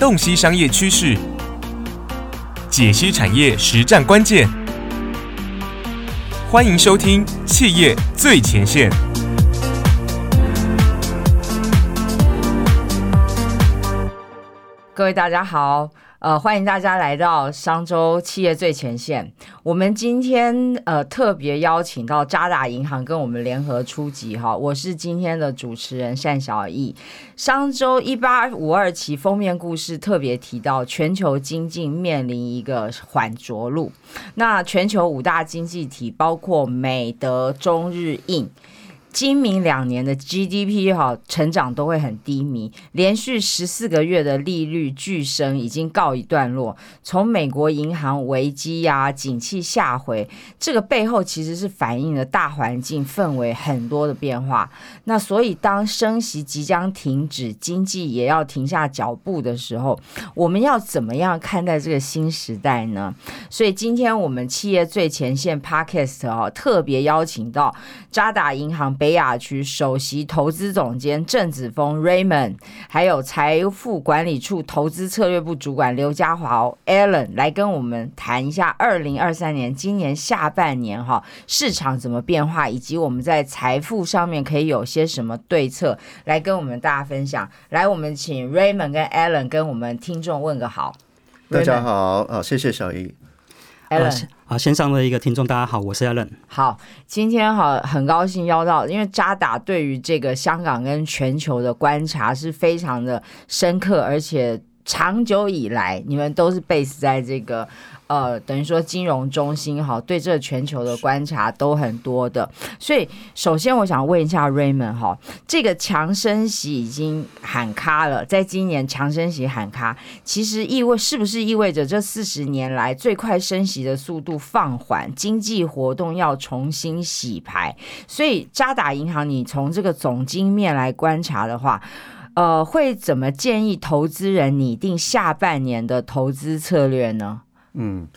洞悉商业趋势，解析产业实战关键。欢迎收听《企业最前线》。各位大家好，呃，欢迎大家来到商周企业最前线。我们今天呃特别邀请到渣打银行跟我们联合出击哈，我是今天的主持人单小艺。商周一八五二期封面故事特别提到，全球经济面临一个缓着陆。那全球五大经济体包括美德中日印。今明两年的 GDP 哈成长都会很低迷，连续十四个月的利率巨升已经告一段落。从美国银行危机呀、景气下回，这个背后其实是反映了大环境氛围很多的变化。那所以当升息即将停止，经济也要停下脚步的时候，我们要怎么样看待这个新时代呢？所以今天我们企业最前线 Podcast 哦，特别邀请到渣打银行。北亚区首席投资总监郑子峰 Raymond，还有财富管理处投资策略部主管刘家华 Alan 来跟我们谈一下二零二三年今年下半年哈市场怎么变化，以及我们在财富上面可以有些什么对策，来跟我们大家分享。来，我们请 Raymond 跟 Alan 跟我们听众问个好。大家好，啊，谢谢小姨。Alan，好，线上的一个听众，大家好，我是 Alan。好，今天好，很高兴邀到，因为渣打对于这个香港跟全球的观察是非常的深刻，而且长久以来，你们都是 base 在这个。呃，等于说金融中心哈，对这全球的观察都很多的。所以，首先我想问一下 Raymond 哈，这个强升息已经喊卡了，在今年强升息喊卡，其实意味是不是意味着这四十年来最快升息的速度放缓，经济活动要重新洗牌？所以，渣打银行，你从这个总经面来观察的话，呃，会怎么建议投资人拟定下半年的投资策略呢？嗯。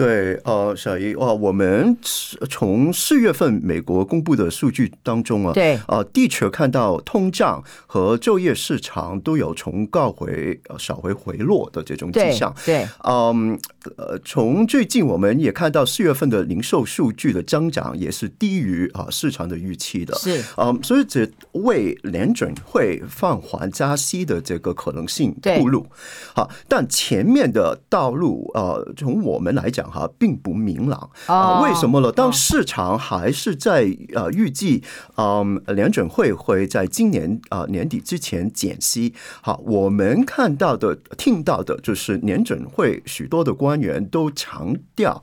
对，呃，小姨，哇，我们从四月份美国公布的数据当中啊，对，呃，的确看到通胀和就业市场都有从高回呃稍回回落的这种迹象，对，嗯，呃，从最近我们也看到四月份的零售数据的增长也是低于啊市场的预期的，是，嗯，所以这为联准会放缓加息的这个可能性铺路，好，但前面的道路，呃，从我们来讲。哈，并不明朗啊？为什么呢？当市场还是在呃预计，嗯，联准会会在今年啊年底之前减息。好，我们看到的、听到的就是联准会许多的官员都强调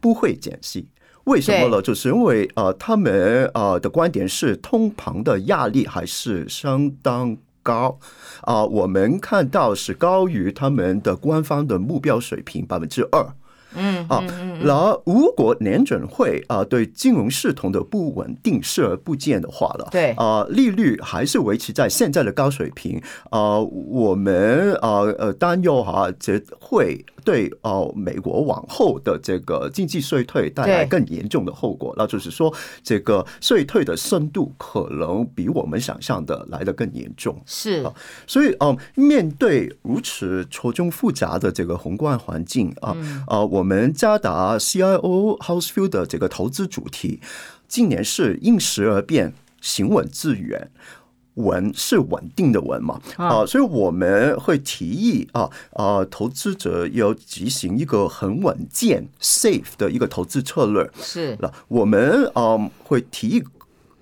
不会减息。为什么呢？就是因为呃，他们呃的观点是通膨的压力还是相当高啊。我们看到是高于他们的官方的目标水平百分之二。嗯，啊，然后如果联准会啊对金融系统的不稳定视而不见的话了，对啊，利率还是维持在现在的高水平啊，我们啊呃担忧哈，这会对哦美国往后的这个经济衰退带来更严重的后果，那就是说这个衰退的深度可能比我们想象的来的更严重。是，所以嗯，面对如此错综复杂的这个宏观环境啊啊我。我们加达 CIO Housefield 的这个投资主题，今年是应时而变，行稳致远。稳是稳定的稳嘛？啊，所以我们会提议啊啊，投资者要执行一个很稳健、safe 的一个投资策略。是那我们啊会提议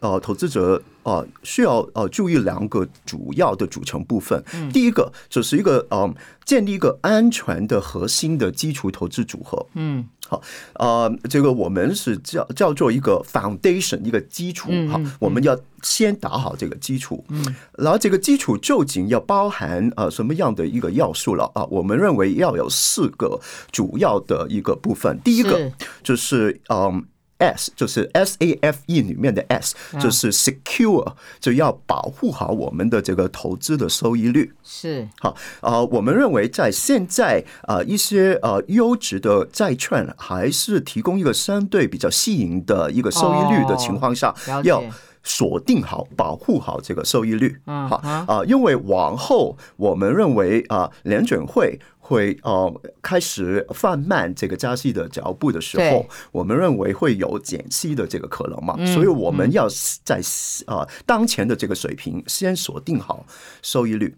啊，投资者啊需要呃注意两个主要的组成部分。第一个就是一个嗯。建立一个安全的核心的基础投资组合。嗯，好，呃，这个我们是叫叫做一个 foundation 一个基础。哈，我们要先打好这个基础。嗯，然后这个基础究竟要包含呃什么样的一个要素了啊？我们认为要有四个主要的一个部分。第一个就是嗯。S 就是 S A F E 里面的 S，就是 secure，就要保护好我们的这个投资的收益率。是好啊，我们认为在现在啊一些呃优质的债券还是提供一个相对比较吸引的一个收益率的情况下，要锁定好、保护好这个收益率。嗯，好啊，因为往后我们认为啊，联准会会呃开始放慢这个加息的脚步的时候，我们认为会有减息的这个可能嘛，所以我们要在啊当前的这个水平先锁定好收益率。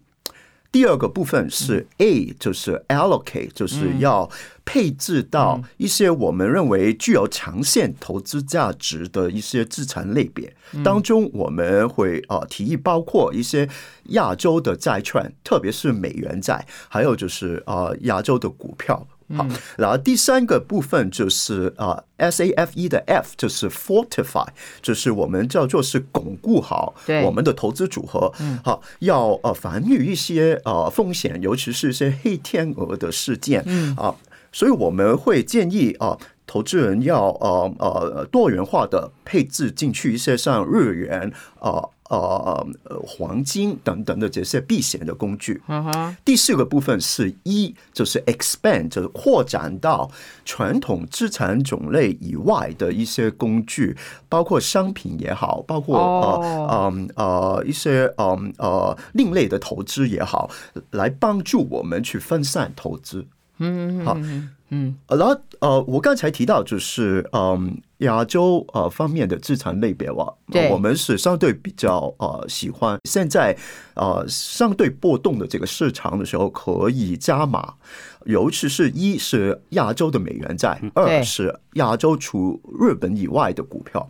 第二个部分是 A，就是 allocate，就是要配置到一些我们认为具有长线投资价值的一些资产类别。当中，我们会啊提议包括一些亚洲的债券，特别是美元债，还有就是啊亚洲的股票。好，然后第三个部分就是啊，S A F E 的 F 就是 fortify，就是我们叫做是巩固好我们的投资组合，嗯。好，要呃防御一些呃风险，尤其是一些黑天鹅的事件，嗯。啊，所以我们会建议啊，投资人要呃呃多元化的配置进去一些像日元啊。呃呃，黄金等等的这些避险的工具。嗯哼。第四个部分是一，就是 expand，就是扩展到传统资产种类以外的一些工具，包括商品也好，包括呃呃呃一些呃呃另类的投资也好，来帮助我们去分散投资。嗯，好。嗯，然后呃，我刚才提到就是嗯，亚洲呃方面的资产类别哇，我们是相对比较呃喜欢现在呃相对波动的这个市场的时候可以加码，尤其是一是亚洲的美元债，二是亚洲除日本以外的股票。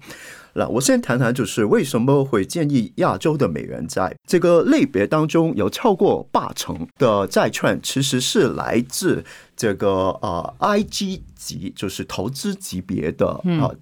那我先谈谈，就是为什么会建议亚洲的美元债这个类别当中有超过八成的债券，其实是来自这个呃 IG 级，就是投资级别的啊。呃，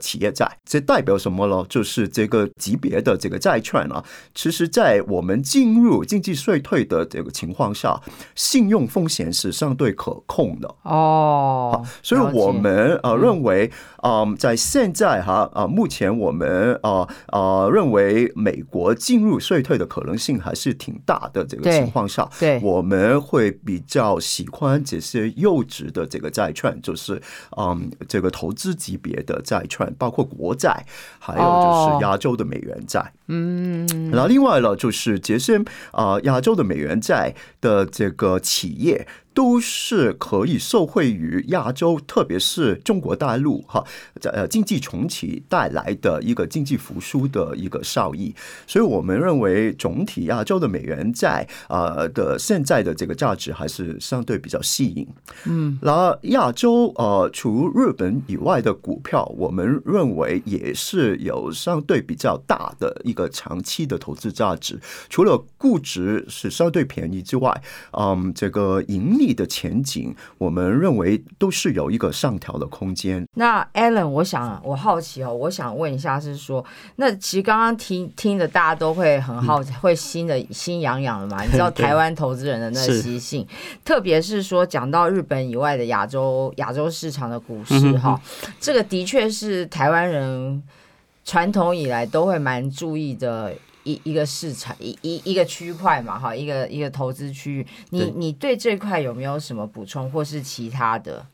企业债这代表什么呢？就是这个级别的这个债券啊，其实，在我们进入经济衰退的这个情况下，信用风险是相对可控的哦。所以我们呃认为，嗯，在现在哈啊，目前我们呃呃认为美国进入衰退的可能性还是挺大的这个情况下，对，我们会比较喜欢这些优质的这个债券，就是嗯，这个投资级别的。债券包括国债，还有就是亚洲的美元债。嗯，然后另外呢，就是杰森啊亚洲的美元债的这个企业。都是可以受惠于亚洲，特别是中国大陆哈，呃经济重启带来的一个经济复苏的一个效益，所以我们认为总体亚洲的美元债啊的现在的这个价值还是相对比较吸引。嗯，然后亚洲呃除日本以外的股票，我们认为也是有相对比较大的一个长期的投资价值，除了估值是相对便宜之外，嗯，这个盈利的前景，我们认为都是有一个上调的空间。那 Alan，我想我好奇哦，我想问一下，是说，那其实刚刚听听的，大家都会很好，会心的心痒痒的嘛？你知道台湾投资人的那习性，特别是说讲到日本以外的亚洲亚洲市场的股市哈，这个的确是台湾人传统以来都会蛮注意的。一一个市场一一一个区块嘛，哈，一个一个投资区域，你你对这块有没有什么补充，或是其他的？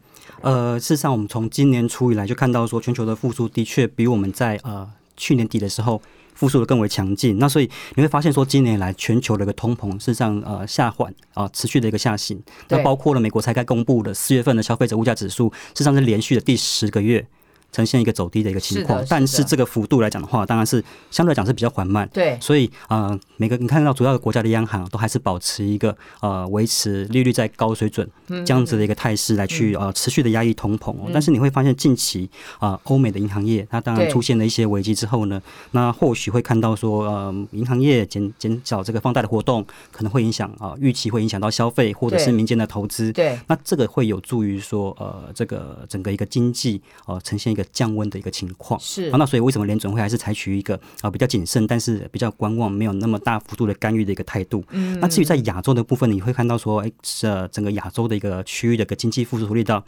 呃，事实上，我们从今年初以来就看到说，全球的复苏的确比我们在呃去年底的时候复苏的更为强劲。那所以你会发现说，今年来全球的一个通膨事实上呃下缓啊，持续的一个下行。那包括了美国才刚公布的四月份的消费者物价指数，事实上是连续的第十个月。呈现一个走低的一个情况，但是这个幅度来讲的话，当然是相对来讲是比较缓慢。对，所以呃，每个你看到主要的国家的央行都还是保持一个呃维持利率在高水准这样子的一个态势来去呃持续的压抑通膨。但是你会发现近期啊，欧美的银行业它当然出现了一些危机之后呢，那或许会看到说呃，银行业减减少这个放贷的活动，可能会影响啊预期会影响到消费或者是民间的投资。对，那这个会有助于说呃这个整个一个经济呃呈现。一个降温的一个情况是，那所以为什么联准会还是采取一个啊比较谨慎，但是比较观望，没有那么大幅度的干预的一个态度？嗯，那至于在亚洲的部分，你会看到说，哎，这整个亚洲的一个区域的一个经济复苏力道，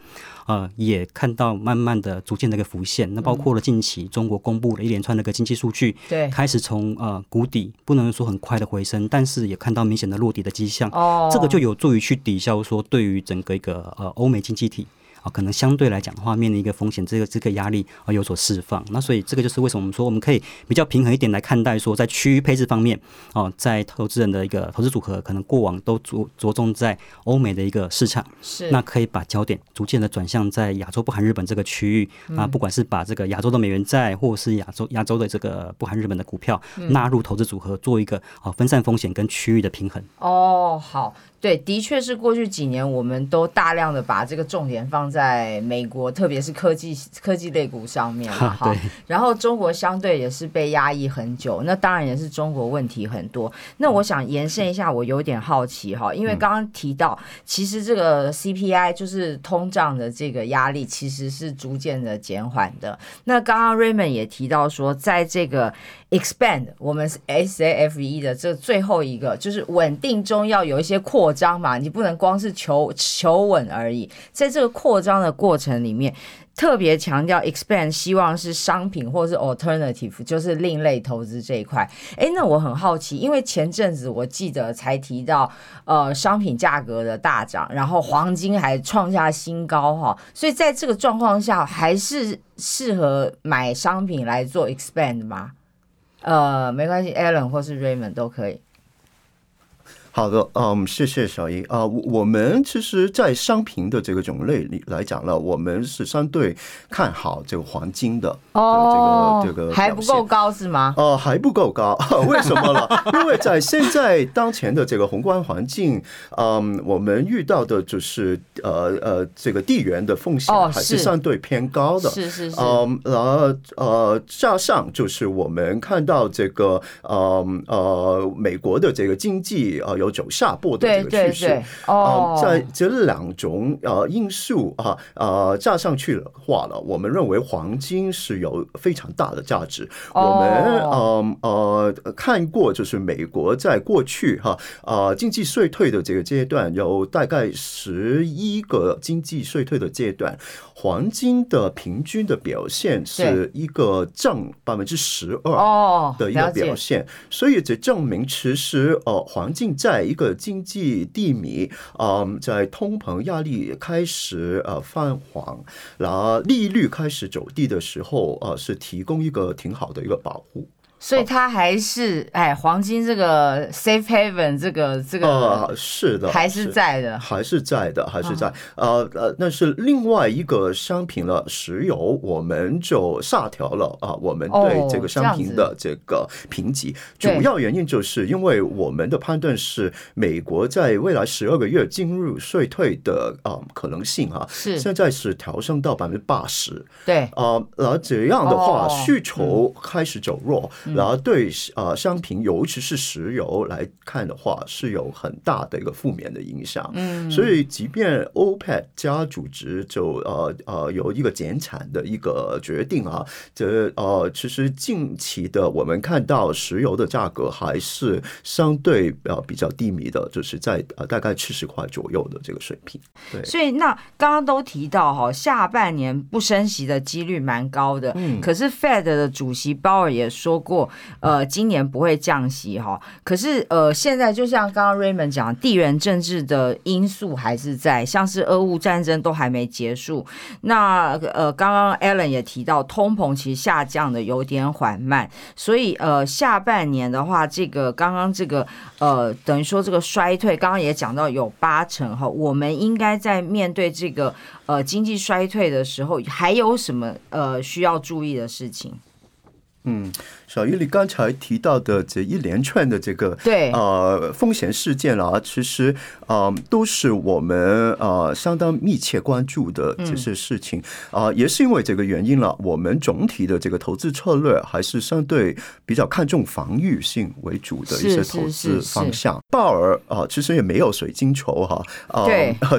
呃，也看到慢慢的逐渐的一个浮现。那包括了近期中国公布了一连串的一个经济数据，对，开始从呃谷底不能说很快的回升，但是也看到明显的落底的迹象。哦，这个就有助于去抵消说对于整个一个呃欧美经济体。啊，可能相对来讲的话，面临一个风险，这个这个压力啊有所释放。那所以这个就是为什么我们说我们可以比较平衡一点来看待说，在区域配置方面哦，在投资人的一个投资组合，可能过往都着着重在欧美的一个市场，是那可以把焦点逐渐的转向在亚洲不含日本这个区域啊，不管是把这个亚洲的美元债，或是亚洲亚洲的这个不含日本的股票纳入投资组合，做一个啊分散风险跟区域的平衡。哦，好。对，的确是过去几年，我们都大量的把这个重点放在美国，特别是科技科技类股上面了哈。然后中国相对也是被压抑很久，那当然也是中国问题很多。那我想延伸一下，我有点好奇哈，因为刚刚提到，其实这个 CPI 就是通胀的这个压力，其实是逐渐的减缓的。那刚刚 Raymond 也提到说，在这个 expand 我们 S A F E 的这最后一个，就是稳定中要有一些。扩张嘛，你不能光是求求稳而已。在这个扩张的过程里面，特别强调 expand，希望是商品或是 alternative，就是另类投资这一块。哎，那我很好奇，因为前阵子我记得才提到，呃，商品价格的大涨，然后黄金还创下新高哈。所以在这个状况下，还是适合买商品来做 expand 吗？呃，没关系，Alan 或是 Raymond 都可以。好的，嗯，谢谢小英啊。我们其实，在商品的这个种类里来讲呢，我们是相对看好这个黄金的哦，这个这个还不够高是吗？呃，还不够高，为什么呢？因为在现在当前的这个宏观环境，嗯，我们遇到的就是呃呃，这个地缘的风险还是相对偏高的，是是是。嗯，然后呃，加上就是我们看到这个呃呃，美国的这个经济啊。有走下坡的这个趋势，哦，在这两种呃因素啊呃加上去的话了，我们认为黄金是有非常大的价值。我们呃呃看过，就是美国在过去哈呃经济衰退的这个阶段，有大概十一个经济衰退的阶段。黄金的平均的表现是一个正百分之十二的一个表现，所以这证明其实呃黄金在在一个经济低迷，嗯，在通膨压力开始呃泛黄，然后利率开始走低的时候，呃，是提供一个挺好的一个保护。所以它还是哎，黄金这个 safe haven 这个这个呃是的，还是在的，还是在的，还是在。呃呃，那是另外一个商品了，石油我们就下调了啊，我们对这个商品的这个评级，主要原因就是因为我们的判断是美国在未来十二个月进入衰退的啊可能性哈，是。现在是调升到百分之八十，对。啊，然后这样的话需求开始走弱。然后对呃商品，尤其是石油来看的话，是有很大的一个负面的影响。嗯，所以即便 OPEC 加组织就呃呃有一个减产的一个决定啊，这呃其实近期的我们看到石油的价格还是相对呃比较低迷的，就是在呃大概七十块左右的这个水平。对，所以那刚刚都提到哈，下半年不升息的几率蛮高的。嗯，可是 Fed 的主席鲍尔也说过。呃，今年不会降息哈，可是呃，现在就像刚刚 Raymond 讲，地缘政治的因素还是在，像是俄乌战争都还没结束。那呃，刚刚 Alan 也提到，通膨其实下降的有点缓慢，所以呃，下半年的话，这个刚刚这个呃，等于说这个衰退，刚刚也讲到有八成哈，我们应该在面对这个呃经济衰退的时候，还有什么呃需要注意的事情？嗯。小鱼，你刚才提到的这一连串的这个对呃风险事件啊，其实啊都是我们呃相当密切关注的这些事情啊，也是因为这个原因了，我们总体的这个投资策略还是相对比较看重防御性为主的一些投资方向。鲍尔啊，其实也没有水晶球哈，啊，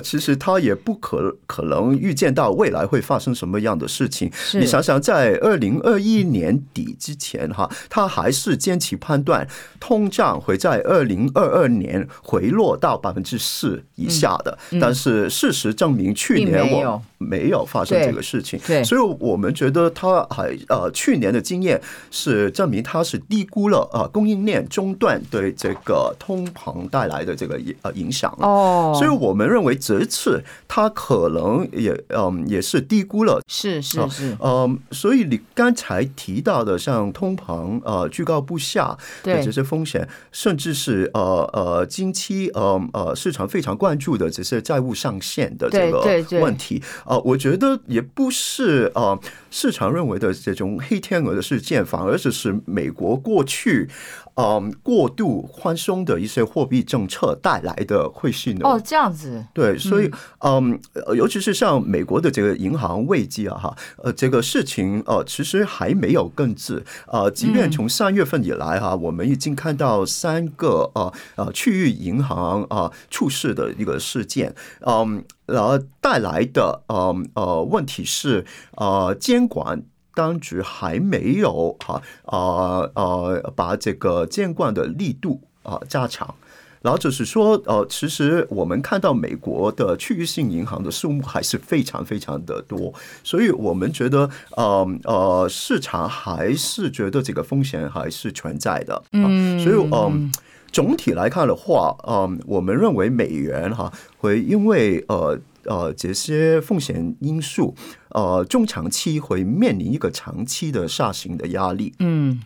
其实他也不可可能预见到未来会发生什么样的事情。你想想，在二零二一年底底之前哈，他还是坚持判断通胀会在二零二二年回落到百分之四以下的。但是事实证明，去年我没有发生这个事情。对，所以我们觉得他还呃，去年的经验是证明他是低估了呃供应链中断对这个通膨带来的这个呃影响。哦，所以我们认为这次他可能也嗯也是低估了。是是是。嗯，所以你刚才提到的像通膨呃居高不下的这些风险，甚至是呃呃近期呃呃市场非常关注的这些债务上限的这个问题。呃，我觉得也不是呃市场认为的这种黑天鹅的事件，反而是是美国过去。嗯，过度宽松的一些货币政策带来的会是哦，这样子。对，所以嗯，尤其是像美国的这个银行危机啊，哈，呃，这个事情呃，其实还没有根治啊。即便从三月份以来哈，我们已经看到三个呃呃区域银行啊出事的一个事件，嗯，然后带来的呃呃问题是呃监管。当局还没有哈啊啊把这个监管的力度啊加强，然后就是说呃，其实我们看到美国的区域性银行的数目还是非常非常的多，所以我们觉得呃呃市场还是觉得这个风险还是存在的，嗯，所以嗯总体来看的话，嗯，我们认为美元哈会因为呃。呃，这些风险因素，呃，中长期会面临一个长期的下行的压力。嗯，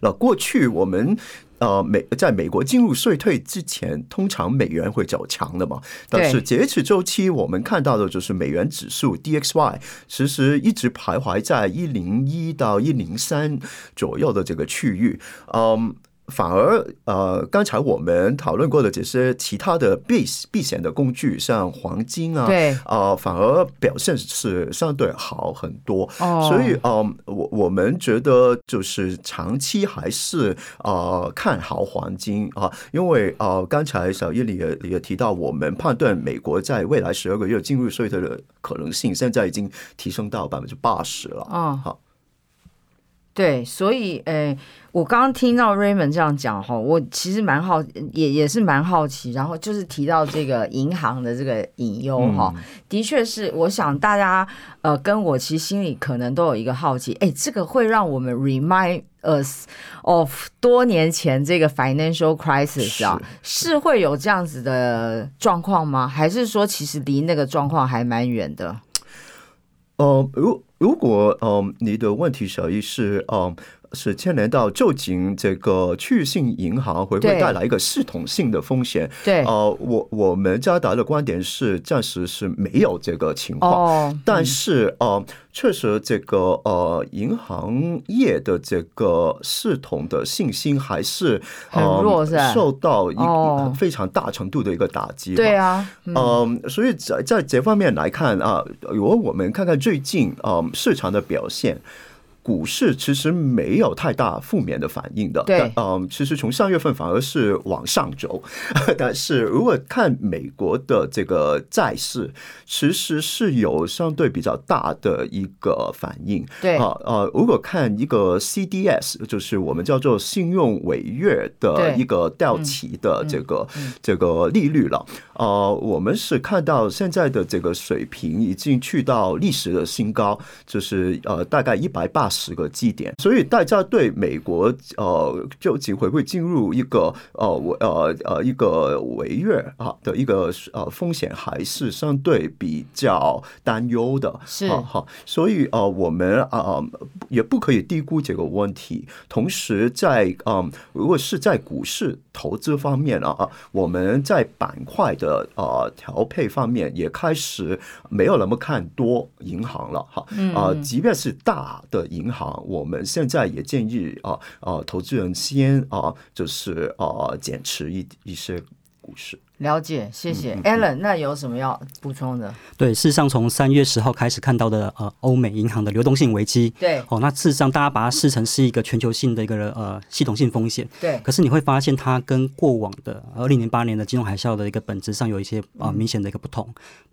那过去我们呃美在美国进入衰退之前，通常美元会走强的嘛。但是截止周期我们看到的就是美元指数 DXY 其实一直徘徊在一零一到一零三左右的这个区域。嗯。反而，呃，刚才我们讨论过的这些其他的避避险的工具，像黄金啊，对，啊，反而表现是相对好很多。哦，所以，嗯，我我们觉得就是长期还是呃看好黄金啊，因为呃，刚才小叶里也也提到，我们判断美国在未来十二个月进入衰退的可能性，现在已经提升到百分之八十了。啊，好。对，所以，诶，我刚刚听到 Raymond 这样讲哈，我其实蛮好，也也是蛮好奇，然后就是提到这个银行的这个隐忧哈，的确是，我想大家呃跟我其实心里可能都有一个好奇，哎，这个会让我们 remind us of 多年前这个 financial crisis 啊，是会有这样子的状况吗？还是说其实离那个状况还蛮远的？呃，如如果嗯，你的问题小意是嗯。是牵连到究竟这个区域性银行会不会带来一个系统性的风险？对，呃，我我们嘉达的观点是暂时是没有这个情况，但是呃，确实这个呃银行业的这个系统的信心还是很弱，受到一非常大程度的一个打击。对啊，嗯，所以在在这方面来看啊，如果我们看看最近啊市场的表现。股市其实没有太大负面的反应的，对，嗯，其实从上月份反而是往上走，但是如果看美国的这个债市，其实是有相对比较大的一个反应，对，啊，呃，如果看一个 CDS，就是我们叫做信用违约的一个掉期的这个这个利率了，呃，我们是看到现在的这个水平已经去到历史的新高，就是呃大概一百八。十个基点，所以大家对美国呃究竟会不会进入一个呃违呃呃一个违约啊的一个呃风险，还是相对比较担忧的。是好，所以呃我们啊也不可以低估这个问题。同时在嗯如果是在股市投资方面啊，我们在板块的呃调配方面也开始没有那么看多银行了哈啊，即便是大的银银行，我们现在也建议啊啊，投资人先啊，就是啊减持一一些股市。了解，谢谢 Alan。那有什么要补充的？对，事实上从三月十号开始看到的呃，欧美银行的流动性危机，对，哦，那事实上大家把它视成是一个全球性的一个呃系统性风险，对。可是你会发现它跟过往的二零零八年的金融海啸的一个本质上有一些啊明显的一个不同。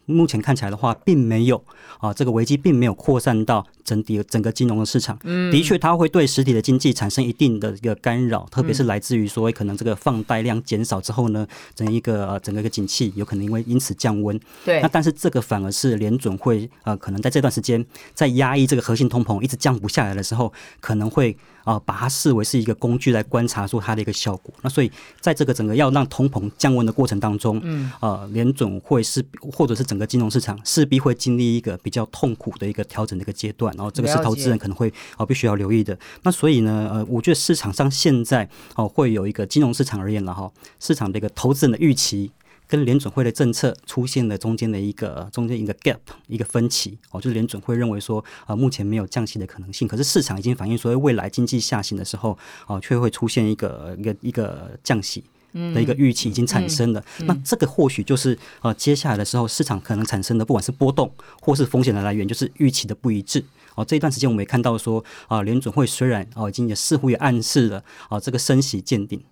目前看起来的话，并没有啊，这个危机并没有扩散到整体整个金融的市场。嗯，的确，它会对实体的经济产生一定的一个干扰，特别是来自于所谓可能这个放贷量减少之后呢，整一个整个一个景气有可能因为因此降温。对，那但是这个反而是联准会呃，可能在这段时间在压抑这个核心通膨一直降不下来的时候，可能会。啊，把它视为是一个工具来观察出它的一个效果。那所以在这个整个要让通膨降温的过程当中，嗯，呃，联总会是或者是整个金融市场势必会经历一个比较痛苦的一个调整的一个阶段。然后这个是投资人可能会啊必须要留意的。那所以呢，呃，我觉得市场上现在哦会有一个金融市场而言了哈，市场的一个投资人的预期。跟联准会的政策出现了中间的一个中间一个 gap 一个分歧哦，就是联准会认为说啊目前没有降息的可能性，可是市场已经反映说未来经济下行的时候哦却会出现一个一个一个降息的一个预期已经产生了。那这个或许就是呃接下来的时候市场可能产生的不管是波动或是风险的来源，就是预期的不一致哦。这一段时间我们也看到说啊联准会虽然哦已经也似乎也暗示了啊这个升息见顶。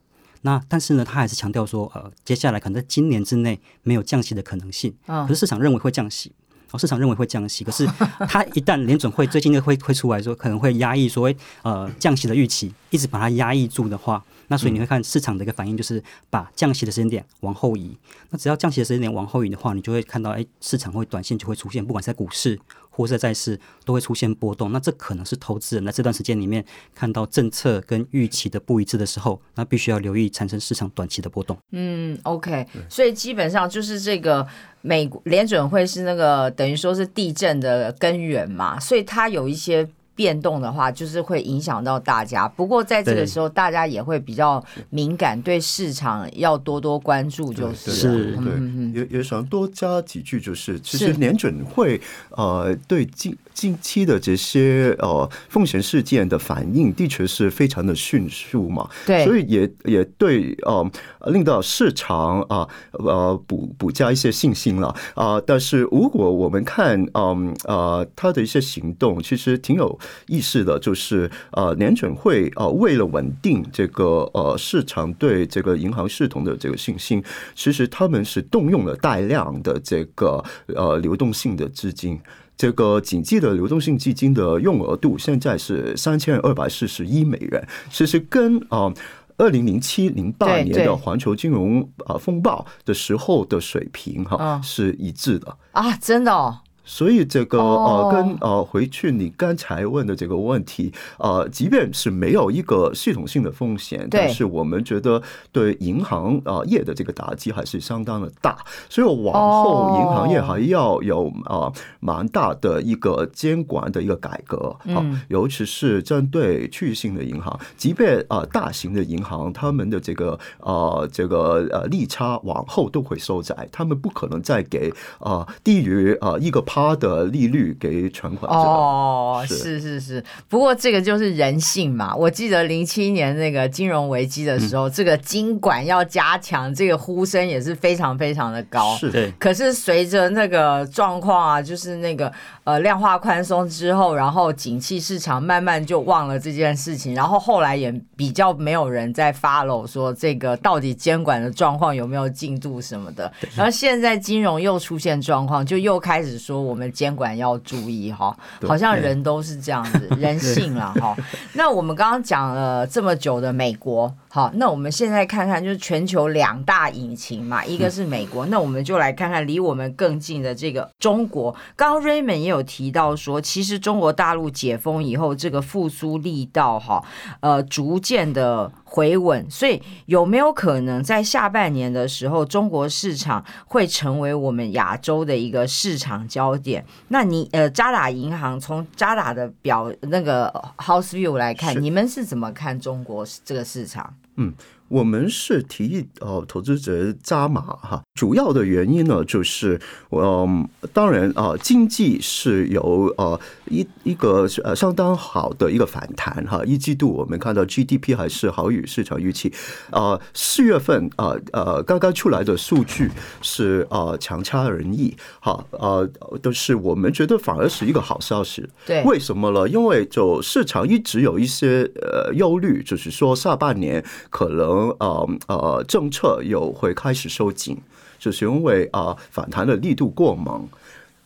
那但是呢，他还是强调说，呃，接下来可能在今年之内没有降息的可能性。可是市场认为会降息，哦，市场认为会降息。可是他一旦联准会最近会会出来说，可能会压抑所谓呃降息的预期，一直把它压抑住的话，那所以你会看市场的一个反应，就是把降息的时间点往后移。那只要降息的时间点往后移的话，你就会看到，哎，市场会短线就会出现，不管是在股市。或者在市都会出现波动，那这可能是投资人在这段时间里面看到政策跟预期的不一致的时候，那必须要留意产生市场短期的波动。嗯，OK，所以基本上就是这个美联准会是那个等于说是地震的根源嘛，所以它有一些。变动的话，就是会影响到大家。不过在这个时候，大家也会比较敏感，对市场要多多关注，就是。是，对，也也想多加几句，就是其实年准会呃对近近期的这些呃风险事件的反应，的确是非常的迅速嘛。对，所以也也对呃令到市场啊呃补补加一些信心了啊。但是如果我们看嗯呃他的一些行动，其实挺有。意思的就是呃，联准会呃，为了稳定这个呃市场对这个银行系统的这个信心，其实他们是动用了大量的这个呃流动性的资金。这个紧急的流动性基金的用额度现在是三千二百四十一美元，其实跟啊二零零七零八年的环球金融啊风暴的时候的水平哈是一致的。啊，真的哦。所以这个呃，跟呃回去你刚才问的这个问题，呃，即便是没有一个系统性的风险，但是我们觉得对银行啊业的这个打击还是相当的大，所以往后银行业还要有啊蛮大的一个监管的一个改革啊，尤其是针对区域性的银行，即便啊大型的银行，他们的这个呃这个呃利差往后都会收窄，他们不可能再给啊低于啊一个。他的利率给存款哦，是是是，不过这个就是人性嘛。我记得零七年那个金融危机的时候，这个金管要加强，这个呼声也是非常非常的高。是对。可是随着那个状况啊，就是那个呃量化宽松之后，然后景气市场慢慢就忘了这件事情，然后后来也比较没有人在 follow 说这个到底监管的状况有没有进度什么的。然后现在金融又出现状况，就又开始说。我们监管要注意哈，好像人都是这样子，人性了哈。那我们刚刚讲了这么久的美国。好，那我们现在看看，就是全球两大引擎嘛，一个是美国，那我们就来看看离我们更近的这个中国。刚刚 Raymond 也有提到说，其实中国大陆解封以后，这个复苏力道哈，呃，逐渐的回稳，所以有没有可能在下半年的时候，中国市场会成为我们亚洲的一个市场焦点？那你呃，渣打银行从渣打的表那个 House View 来看，你们是怎么看中国这个市场？嗯，我们是提议呃投资者加码哈，主要的原因呢就是，嗯，当然啊，经济是有呃一一个呃相当好的一个反弹哈，一季度我们看到 GDP 还是好于市场预期，呃，四月份啊呃刚刚出来的数据是呃强差人意哈，呃都是我们觉得反而是一个好消息，对，为什么呢？因为就市场一直有一些呃忧虑，就是说下半年可能。呃呃，政策又会开始收紧，就是因为啊反弹的力度过猛。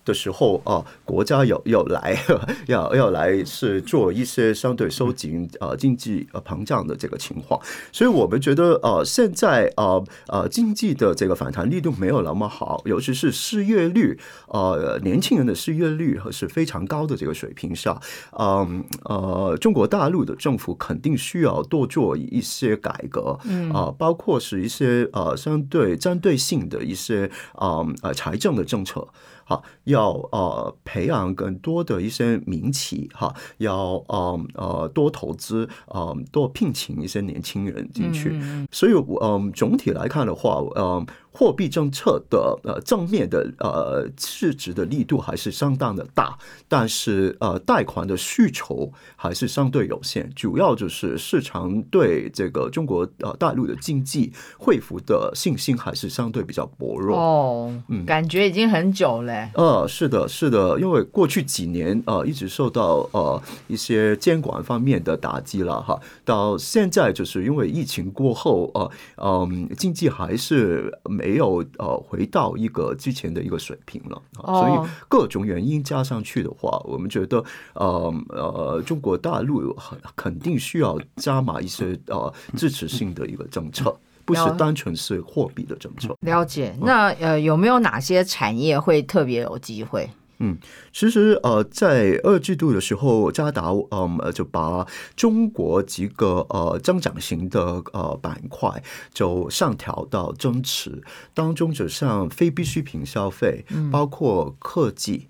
的时候啊，国家要要来要要来是做一些相对收紧呃经济呃膨胀的这个情况，所以我们觉得呃现在呃呃经济的这个反弹力度没有那么好，尤其是失业率呃年轻人的失业率是非常高的这个水平上，嗯呃中国大陆的政府肯定需要多做一些改革，嗯啊包括是一些呃相对针对性的一些啊呃财政的政策。好，要呃培养更多的一些民企哈，要呃呃多投资，呃多聘请一些年轻人进去，所以嗯总体来看的话，嗯。货币政策的呃正面的呃市值的力度还是相当的大，但是呃贷款的需求还是相对有限，主要就是市场对这个中国呃大陆的经济恢复的信心还是相对比较薄弱哦，嗯，感觉已经很久嘞。呃，是的，是的，因为过去几年呃一直受到呃一些监管方面的打击了哈，到现在就是因为疫情过后呃嗯经济还是。没有呃回到一个之前的一个水平了，所以各种原因加上去的话，我们觉得呃呃中国大陆很肯定需要加码一些呃支持性的一个政策，不是单纯是货币的政策。了解，那呃有没有哪些产业会特别有机会？嗯，其实呃，在二季度的时候，加达嗯呃就把中国几个呃增长型的呃板块就上调到增持，当中就像非必需品消费，包括科技。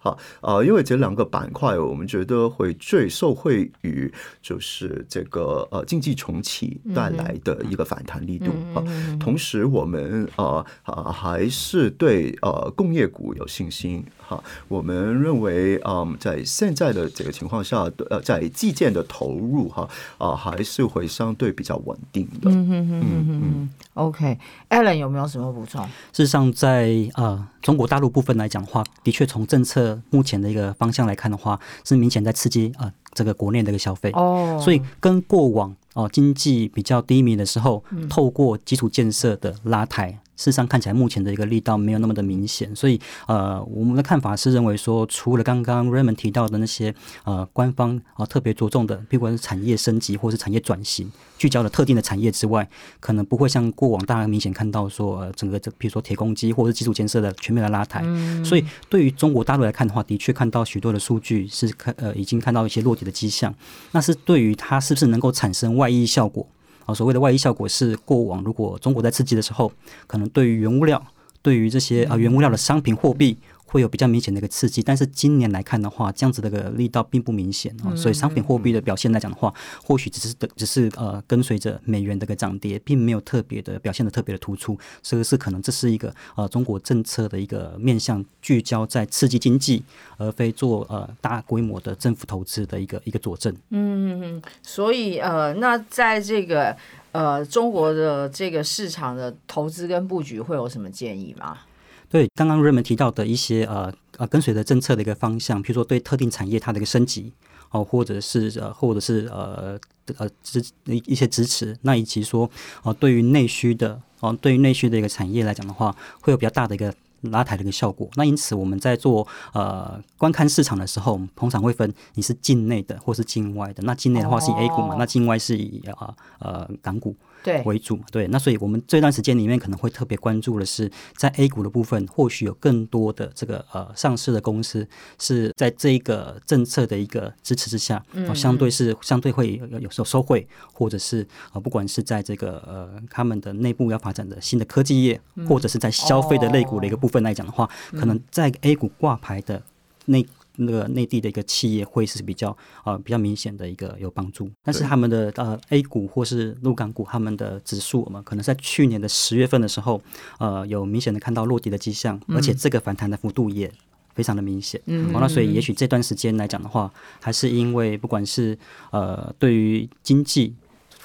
好，呃，因为这两个板块，我们觉得会最受惠于就是这个呃经济重启带来的一个反弹力度啊。同时，我们呃啊还是对呃工业股有信心哈。我们认为啊，在现在的这个情况下，呃，在基建的投入哈啊还是会相对比较稳定的。嗯嗯嗯嗯嗯。OK，Allen 有没有什么补充？事实上，在呃中国大陆部分来讲的话，的确从政策。目前的一个方向来看的话，是明显在刺激啊这个国内的一个消费哦，所以跟过往哦经济比较低迷的时候，透过基础建设的拉抬。事实上看起来目前的一个力道没有那么的明显，所以呃，我们的看法是认为说，除了刚刚 Raymond 提到的那些呃官方啊特别着重的，不管是产业升级或是产业转型，聚焦的特定的产业之外，可能不会像过往大家明显看到说，呃，整个这比如说铁公鸡或者是基础建设的全面的拉抬。所以对于中国大陆来看的话，的确看到许多的数据是看呃已经看到一些落地的迹象，那是对于它是不是能够产生外溢效果？啊，所谓的外溢效果是过往如果中国在刺激的时候，可能对于原物料，对于这些啊原物料的商品货币。会有比较明显的一个刺激，但是今年来看的话，这样子的个力道并不明显啊，所以商品货币的表现来讲的话，或许只是的只是呃跟随着美元的个涨跌，并没有特别的表现的特别的突出，这个是可能这是一个呃中国政策的一个面向聚焦在刺激经济，而非做呃大规模的政府投资的一个一个佐证。嗯，所以呃，那在这个呃中国的这个市场的投资跟布局会有什么建议吗？对，刚刚瑞文提到的一些呃呃跟随着政策的一个方向，比如说对特定产业它的一个升级哦，或者是呃或者是呃呃支一一些支持，那以及说哦对于内需的哦对于内需的一个产业来讲的话，会有比较大的一个拉抬的一个效果。那因此我们在做呃观看市场的时候，通常会分你是境内的或是境外的。那境内的话是以 A 股嘛，那境外是以啊呃港股。对。为主，对，那所以我们这段时间里面可能会特别关注的是，在 A 股的部分，或许有更多的这个呃上市的公司是在这一个政策的一个支持之下，相对是相对会有有时候收回，或者是呃不管是在这个呃他们的内部要发展的新的科技业，或者是在消费的类股的一个部分来讲的话，可能在 A 股挂牌的那。那个内地的一个企业会是比较呃比较明显的一个有帮助。但是他们的呃 A 股或是陆港股，他们的指数我们可能在去年的十月份的时候，呃有明显的看到落地的迹象，而且这个反弹的幅度也非常的明显。嗯，那所以也许这段时间来讲的话，还是因为不管是呃对于经济。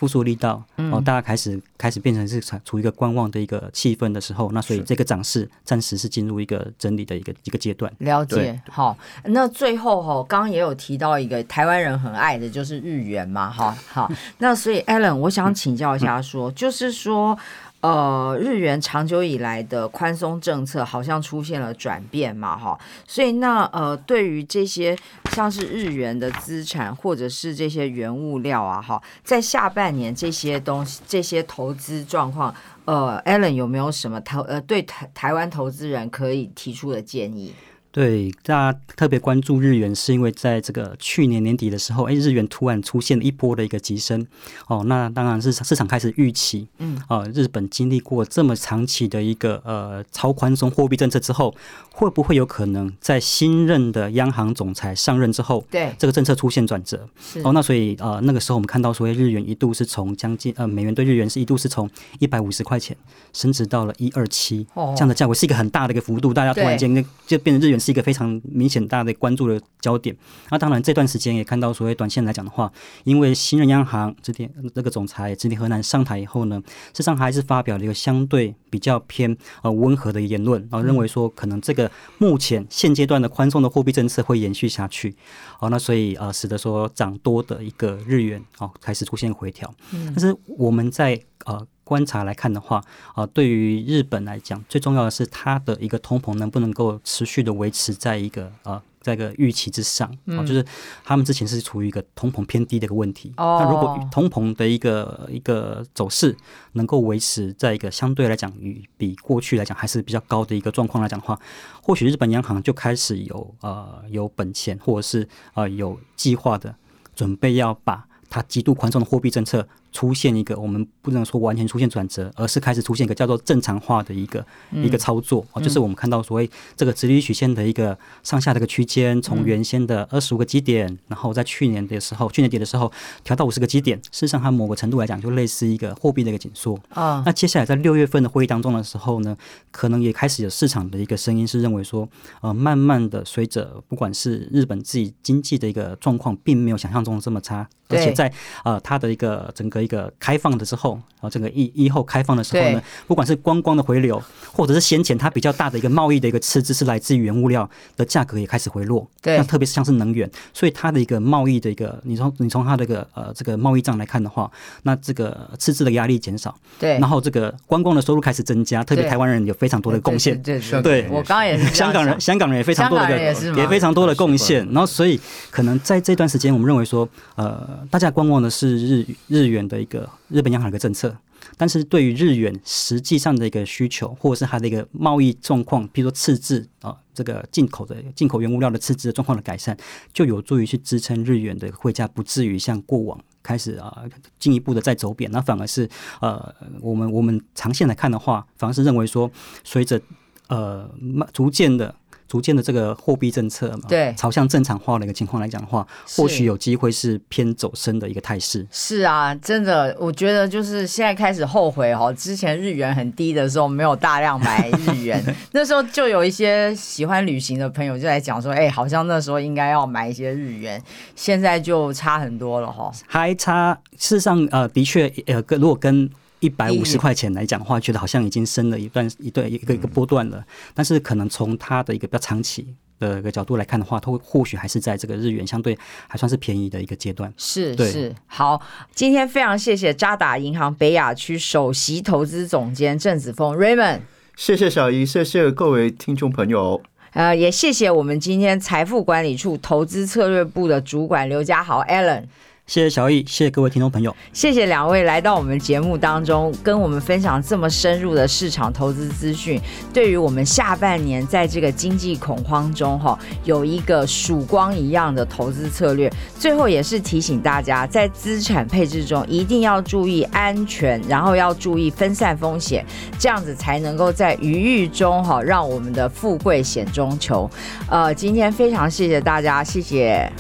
复苏力道，哦，大家开始开始变成是处于一个观望的一个气氛的时候，那所以这个涨势暂时是进入一个整理的一个一个阶段。了解，好，那最后哈，刚刚也有提到一个台湾人很爱的就是日元嘛，哈，好，那所以 Alan，我想请教一下，说就是说。呃，日元长久以来的宽松政策好像出现了转变嘛，哈，所以那呃，对于这些像是日元的资产或者是这些原物料啊，哈，在下半年这些东西这些投资状况，呃，Allen 有没有什么投呃对台台湾投资人可以提出的建议？对，大家特别关注日元，是因为在这个去年年底的时候，哎，日元突然出现了一波的一个急升，哦，那当然是市场开始预期，嗯，啊，日本经历过这么长期的一个呃超宽松货币政策之后，会不会有可能在新任的央行总裁上任之后，对这个政策出现转折？哦，那所以呃那个时候我们看到说，日元一度是从将近呃美元对日元是一度是从一百五十块钱升值到了一二七，这样的价格是一个很大的一个幅度，大家突然间那就变成日元。是一个非常明显大家的关注的焦点。那当然，这段时间也看到，所谓短线来讲的话，因为新任央行这点那个总裁直田河南上台以后呢，事实上还是发表了一个相对比较偏呃温和的言论，然后认为说可能这个目前现阶段的宽松的货币政策会延续下去。哦，那所以呃，使得说涨多的一个日元哦开始出现回调。但是我们在呃。观察来看的话，啊，对于日本来讲，最重要的是它的一个通膨能不能够持续的维持在一个呃，在一个预期之上，啊，就是他们之前是处于一个通膨偏低的一个问题。那如果通膨的一个一个走势能够维持在一个相对来讲与比过去来讲还是比较高的一个状况来讲的话，或许日本央行就开始有呃有本钱或者是呃有计划的准备要把它极度宽松的货币政策。出现一个我们不能说完全出现转折，而是开始出现一个叫做正常化的一个一个操作啊，就是我们看到所谓这个直率曲线的一个上下的一个区间，从原先的二十五个基点，然后在去年的时候，去年底的时候调到五十个基点，事实上它某个程度来讲就类似一个货币的一个紧缩啊。那接下来在六月份的会议当中的时候呢，可能也开始有市场的一个声音是认为说，呃，慢慢的随着不管是日本自己经济的一个状况，并没有想象中这么差。而且在呃它的一个整个一个开放的之后，然后整个疫疫后开放的时候呢，不管是观光的回流，或者是先前它比较大的一个贸易的一个赤字是来自于原物料的价格也开始回落。对，那特别是像是能源，所以它的一个贸易的一个，你从你从它的一个呃这个贸易账来看的话，那这个赤字的压力减少。对，然后这个观光的收入开始增加，特别台湾人有非常多的贡献。对对对，我刚刚也是香港人，香港人也非常多的也非常多的贡献。然后所以可能在这段时间，我们认为说呃。大家观望的是日日元的的一个日本央行的一个政策，但是对于日元实际上的一个需求，或者是它的一个贸易状况，比如说赤字啊，这个进口的进口原物料的赤字的状况的改善，就有助于去支撑日元的汇价，不至于像过往开始啊进一步的再走贬，那反而是呃我们我们长线来看的话，反而是认为说随着呃逐渐的。逐渐的这个货币政策嘛，对，朝向正常化的一个情况来讲的话，或许有机会是偏走升的一个态势。是啊，真的，我觉得就是现在开始后悔哦，之前日元很低的时候没有大量买日元，那时候就有一些喜欢旅行的朋友就在讲说，哎，好像那时候应该要买一些日元，现在就差很多了哈。还差，事实上，呃，的确，呃，跟如果跟一百五十块钱来讲的话，觉得好像已经升了一段一段一个一个波段了。但是可能从它的一个比较长期的一个角度来看的话，它会或许还是在这个日元相对还算是便宜的一个阶段。是是好，今天非常谢谢渣打银行北亚区首席投资总监郑子峰 Raymond，谢谢小姨，谢谢各位听众朋友。呃，也谢谢我们今天财富管理处投资策略部的主管刘家豪 Allen。谢谢小易，谢谢各位听众朋友，谢谢两位来到我们节目当中，跟我们分享这么深入的市场投资资讯，对于我们下半年在这个经济恐慌中哈，有一个曙光一样的投资策略。最后也是提醒大家，在资产配置中一定要注意安全，然后要注意分散风险，这样子才能够在余裕中哈，让我们的富贵险中求。呃，今天非常谢谢大家，谢谢。